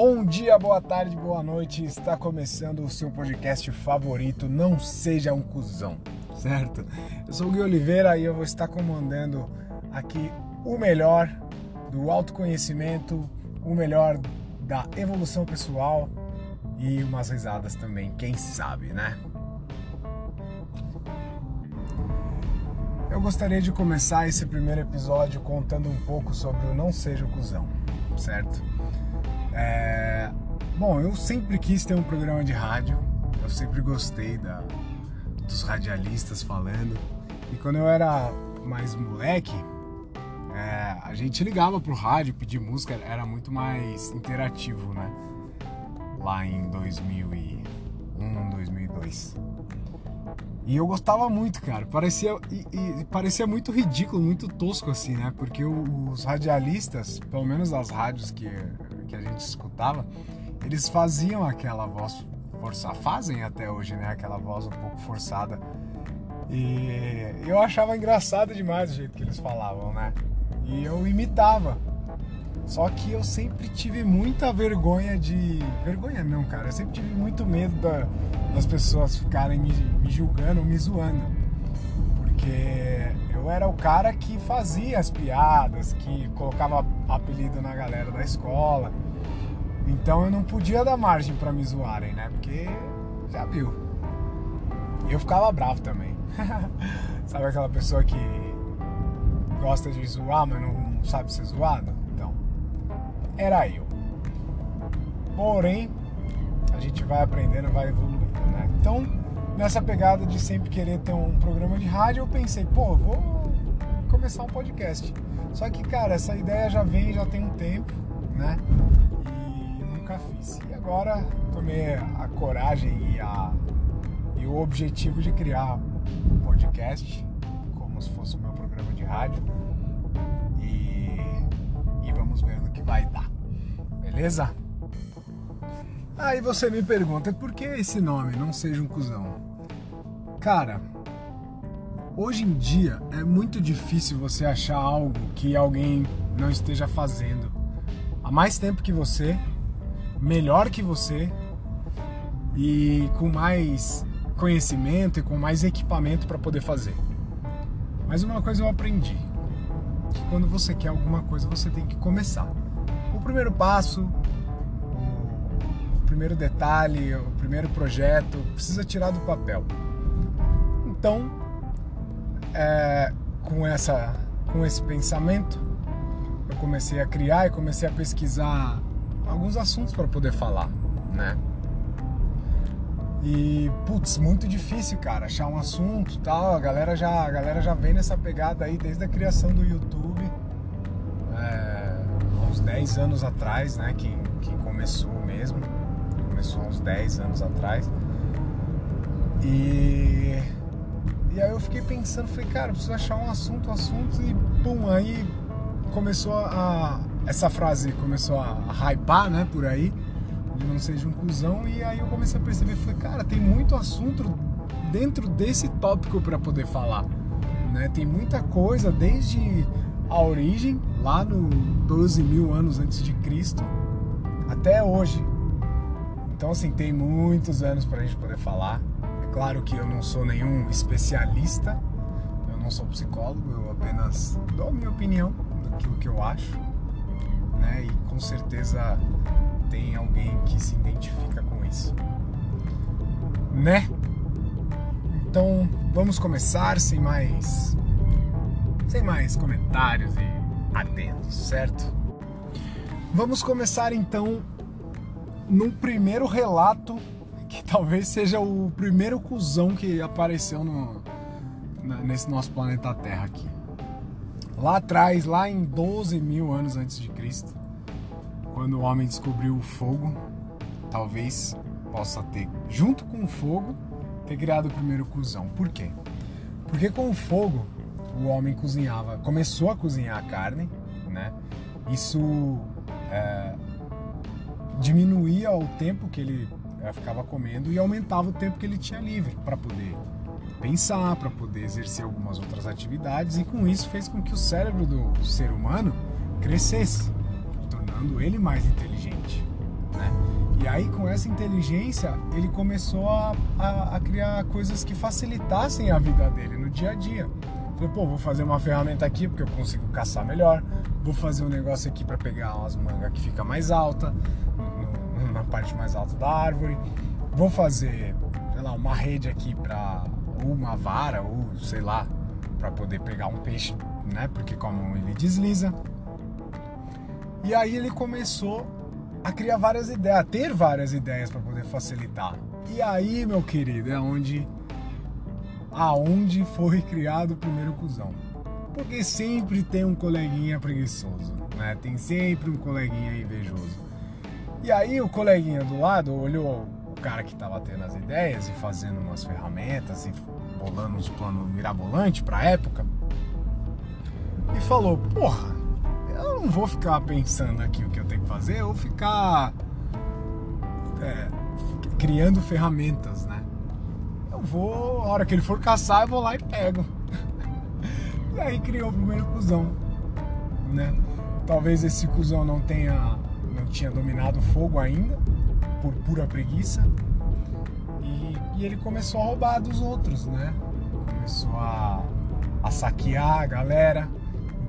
Bom dia, boa tarde, boa noite. Está começando o seu podcast favorito, Não Seja um Cusão, certo? Eu sou o Gui Oliveira e eu vou estar comandando aqui o melhor do autoconhecimento, o melhor da evolução pessoal e umas risadas também, quem sabe, né? Eu gostaria de começar esse primeiro episódio contando um pouco sobre o Não Seja o Cusão, certo? É... Bom, eu sempre quis ter um programa de rádio, eu sempre gostei da... dos radialistas falando, e quando eu era mais moleque, é... a gente ligava pro rádio, pedir música, era muito mais interativo, né? Lá em 2001, 2002. E eu gostava muito, cara. Parecia, e, e, parecia muito ridículo, muito tosco assim, né? Porque os radialistas, pelo menos as rádios que, que a gente escutava, eles faziam aquela voz forçada, fazem até hoje, né? Aquela voz um pouco forçada. E eu achava engraçado demais o jeito que eles falavam, né? E eu imitava. Só que eu sempre tive muita vergonha de. Vergonha não, cara. Eu sempre tive muito medo da, das pessoas ficarem me, me julgando, me zoando. Porque eu era o cara que fazia as piadas, que colocava apelido na galera da escola. Então eu não podia dar margem para me zoarem, né? Porque já viu. Eu ficava bravo também. Sabe aquela pessoa que gosta de zoar, mas não sabe ser zoado? Então, era eu. Porém, a gente vai aprendendo, vai evoluindo, né? Então, nessa pegada de sempre querer ter um programa de rádio, eu pensei, pô, vou começar um podcast. Só que, cara, essa ideia já vem, já tem um tempo, né? E nunca fiz. E agora tomei a coragem e, a, e o objetivo de criar um podcast, como se fosse o meu programa de rádio. E, e vamos ver no que vai dar. Beleza? Aí você me pergunta, por que esse nome, não seja um cuzão? Cara, hoje em dia é muito difícil você achar algo que alguém não esteja fazendo há mais tempo que você, melhor que você e com mais conhecimento e com mais equipamento para poder fazer. Mas uma coisa eu aprendi, que quando você quer alguma coisa você tem que começar. O primeiro passo primeiro detalhe, o primeiro projeto, precisa tirar do papel. Então, é, com, essa, com esse pensamento, eu comecei a criar e comecei a pesquisar alguns assuntos para poder falar, né? E, putz, muito difícil, cara, achar um assunto tal. A galera já, a galera já vem nessa pegada aí desde a criação do YouTube, é, uns 10 anos atrás, né? Que, que começou mesmo começou uns 10 anos atrás. E, e aí eu fiquei pensando, falei, cara, preciso achar um assunto, um assunto, e pum, aí começou a. Essa frase começou a, a hypar, né, por aí, de não seja um cuzão, e aí eu comecei a perceber, falei, cara, tem muito assunto dentro desse tópico para poder falar. Né? Tem muita coisa, desde a origem, lá no 12 mil anos antes de Cristo, até hoje. Então, assim, tem muitos anos para a gente poder falar. Claro que eu não sou nenhum especialista, eu não sou psicólogo, eu apenas dou a minha opinião daquilo que eu acho, né? E com certeza tem alguém que se identifica com isso, né? Então, vamos começar sem mais sem mais comentários e atentos, certo? Vamos começar então num primeiro relato, talvez seja o primeiro cuzão que apareceu no, nesse nosso planeta Terra aqui. Lá atrás, lá em 12 mil anos antes de Cristo, quando o homem descobriu o fogo, talvez possa ter, junto com o fogo, ter criado o primeiro cuzão. Por quê? Porque com o fogo o homem cozinhava, começou a cozinhar a carne, né? Isso é, diminuía o tempo que ele eh, ficava comendo e aumentava o tempo que ele tinha livre para poder pensar, para poder exercer algumas outras atividades e com isso fez com que o cérebro do ser humano crescesse, tornando ele mais inteligente. né? E aí, com essa inteligência, ele começou a, a, a, criar coisas que facilitassem a vida dele no dia a dia. Falei, pô, vou fazer uma ferramenta aqui porque eu consigo caçar melhor. Vou fazer um negócio aqui para pegar umas mangas que fica mais alta, na parte mais alta da árvore. Vou fazer, sei lá, uma rede aqui para uma vara ou sei lá, para poder pegar um peixe, né? Porque como ele desliza. E aí ele começou a criar várias ideias, a ter várias ideias para poder facilitar. E aí, meu querido, é onde aonde foi criado o primeiro cuzão. Porque sempre tem um coleguinha preguiçoso, né? Tem sempre um coleguinha invejoso. E aí o coleguinha do lado olhou o cara que tava tendo as ideias e fazendo umas ferramentas e bolando uns planos mirabolantes pra época. E falou, porra, eu não vou ficar pensando aqui o que eu tenho que fazer, eu vou ficar é, criando ferramentas, né? Eu vou, a hora que ele for caçar, eu vou lá e pego. e aí criou o primeiro cuzão, né? Talvez esse cuzão não tenha, não tinha dominado o fogo ainda, por pura preguiça. E, e ele começou a roubar dos outros, né? Começou a, a saquear a galera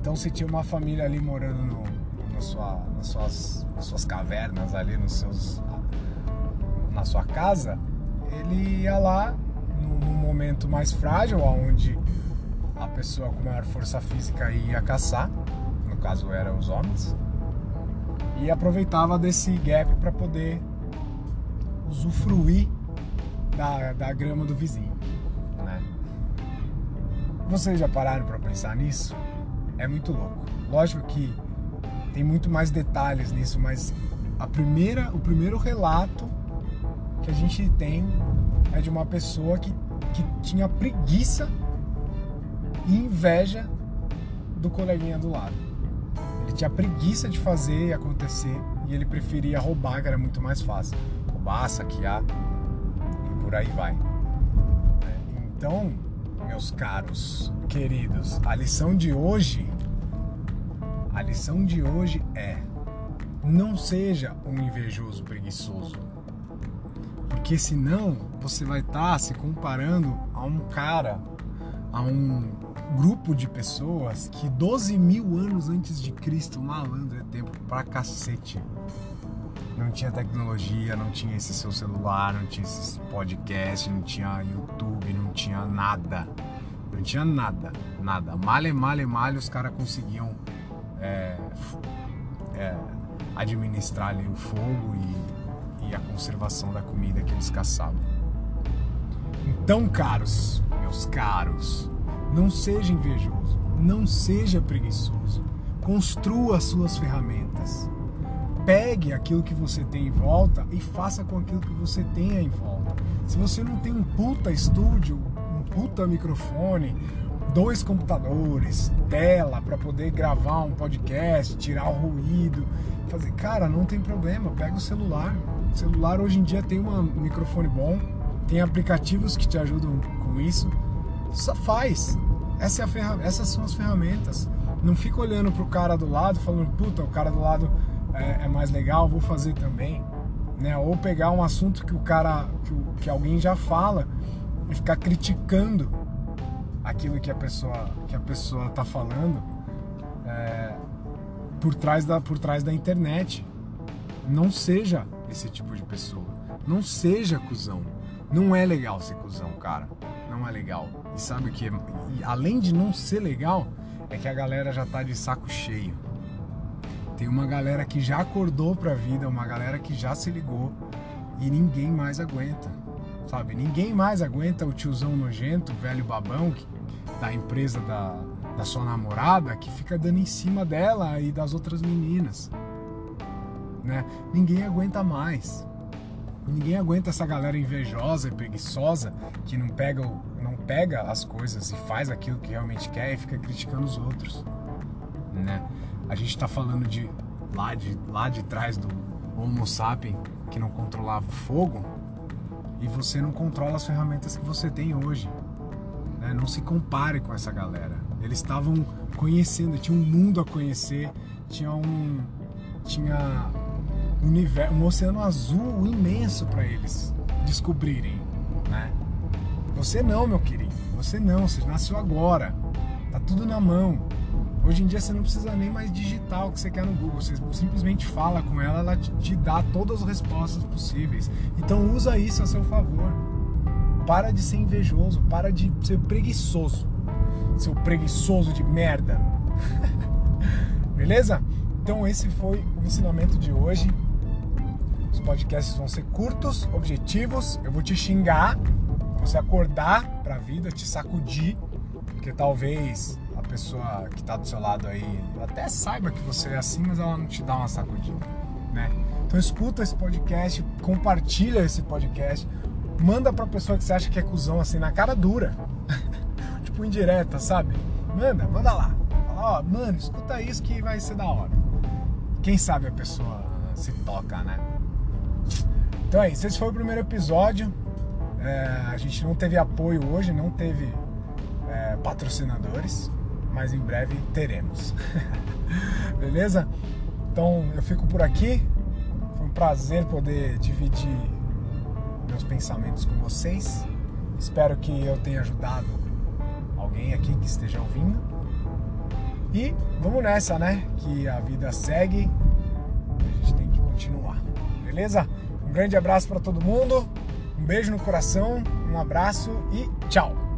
então se tinha uma família ali morando no, sua, nas, suas, nas suas cavernas ali, nos seus, na sua casa, ele ia lá num momento mais frágil, onde a pessoa com maior força física ia caçar, no caso eram os homens, e aproveitava desse gap para poder usufruir da, da grama do vizinho. Né? Vocês já pararam para pensar nisso? é muito louco. Lógico que tem muito mais detalhes nisso, mas a primeira, o primeiro relato que a gente tem é de uma pessoa que, que tinha preguiça e inveja do coleguinha do lado. Ele tinha preguiça de fazer e acontecer e ele preferia roubar, que era muito mais fácil. Roubar, saquear e por aí vai. Então, meus caros queridos, a lição de hoje, a lição de hoje é: não seja um invejoso preguiçoso, porque senão você vai estar tá se comparando a um cara, a um grupo de pessoas que 12 mil anos antes de Cristo, malandro é tempo pra cacete. Não tinha tecnologia, não tinha esse seu celular, não tinha esse podcast, não tinha YouTube, não tinha nada não tinha nada, nada. Male, male, male, os caras conseguiam é, é, administrar ali o fogo e, e a conservação da comida que eles caçavam. Então, caros, meus caros, não seja invejoso, não seja preguiçoso. Construa suas ferramentas. Pegue aquilo que você tem em volta e faça com aquilo que você tenha em volta. Se você não tem um puta estúdio, puta microfone, dois computadores, tela para poder gravar um podcast, tirar o ruído, fazer, cara, não tem problema, pega o celular. O celular hoje em dia tem um microfone bom, tem aplicativos que te ajudam com isso. Só faz. Essa é ferram... Essas são as ferramentas. Não fica olhando pro cara do lado falando, puta, o cara do lado é, é mais legal, vou fazer também. Né? Ou pegar um assunto que o cara, que, que alguém já fala e ficar criticando aquilo que a pessoa que a pessoa está falando é, por trás da por trás da internet não seja esse tipo de pessoa não seja cuzão não é legal ser cuzão cara não é legal e sabe o que além de não ser legal é que a galera já tá de saco cheio tem uma galera que já acordou pra vida uma galera que já se ligou e ninguém mais aguenta sabe? Ninguém mais aguenta o tiozão nojento, velho babão que, da empresa da, da sua namorada que fica dando em cima dela e das outras meninas, né? Ninguém aguenta mais. Ninguém aguenta essa galera invejosa e preguiçosa que não pega, não pega as coisas e faz aquilo que realmente quer e fica criticando os outros, né? A gente está falando de lá de lá de trás do Homo sapiens que não controlava o fogo, e você não controla as ferramentas que você tem hoje. Né? Não se compare com essa galera. Eles estavam conhecendo, tinha um mundo a conhecer, tinha um, tinha universo, um oceano azul imenso para eles descobrirem, né? Você não, meu querido. Você não, você nasceu agora. Tá tudo na mão. Hoje em dia você não precisa nem mais digitar o que você quer no Google, você simplesmente fala com ela, ela te, dá todas as respostas possíveis. Então usa isso a seu favor. Para de ser invejoso, para de ser preguiçoso. Seu preguiçoso de merda. Beleza? Então esse foi o ensinamento de hoje. Os podcasts vão ser curtos, objetivos. Eu vou te xingar, você acordar para a vida, te sacudir, porque talvez a pessoa que está do seu lado aí até saiba que você é assim, mas ela não te dá uma sacudida, né? Então escuta esse podcast, compartilha esse podcast, manda pra pessoa que você acha que é cuzão assim na cara dura. tipo indireta, sabe? Manda, manda lá. Fala, ó, mano, escuta isso que vai ser da hora. Quem sabe a pessoa se toca, né? Então é isso, esse foi o primeiro episódio. É, a gente não teve apoio hoje, não teve é, patrocinadores, mas em breve teremos. Beleza? Então eu fico por aqui. Foi um prazer poder dividir meus pensamentos com vocês. Espero que eu tenha ajudado alguém aqui que esteja ouvindo. E vamos nessa, né? Que a vida segue. A gente tem que continuar. Beleza? Um grande abraço para todo mundo. Um beijo no coração, um abraço e tchau!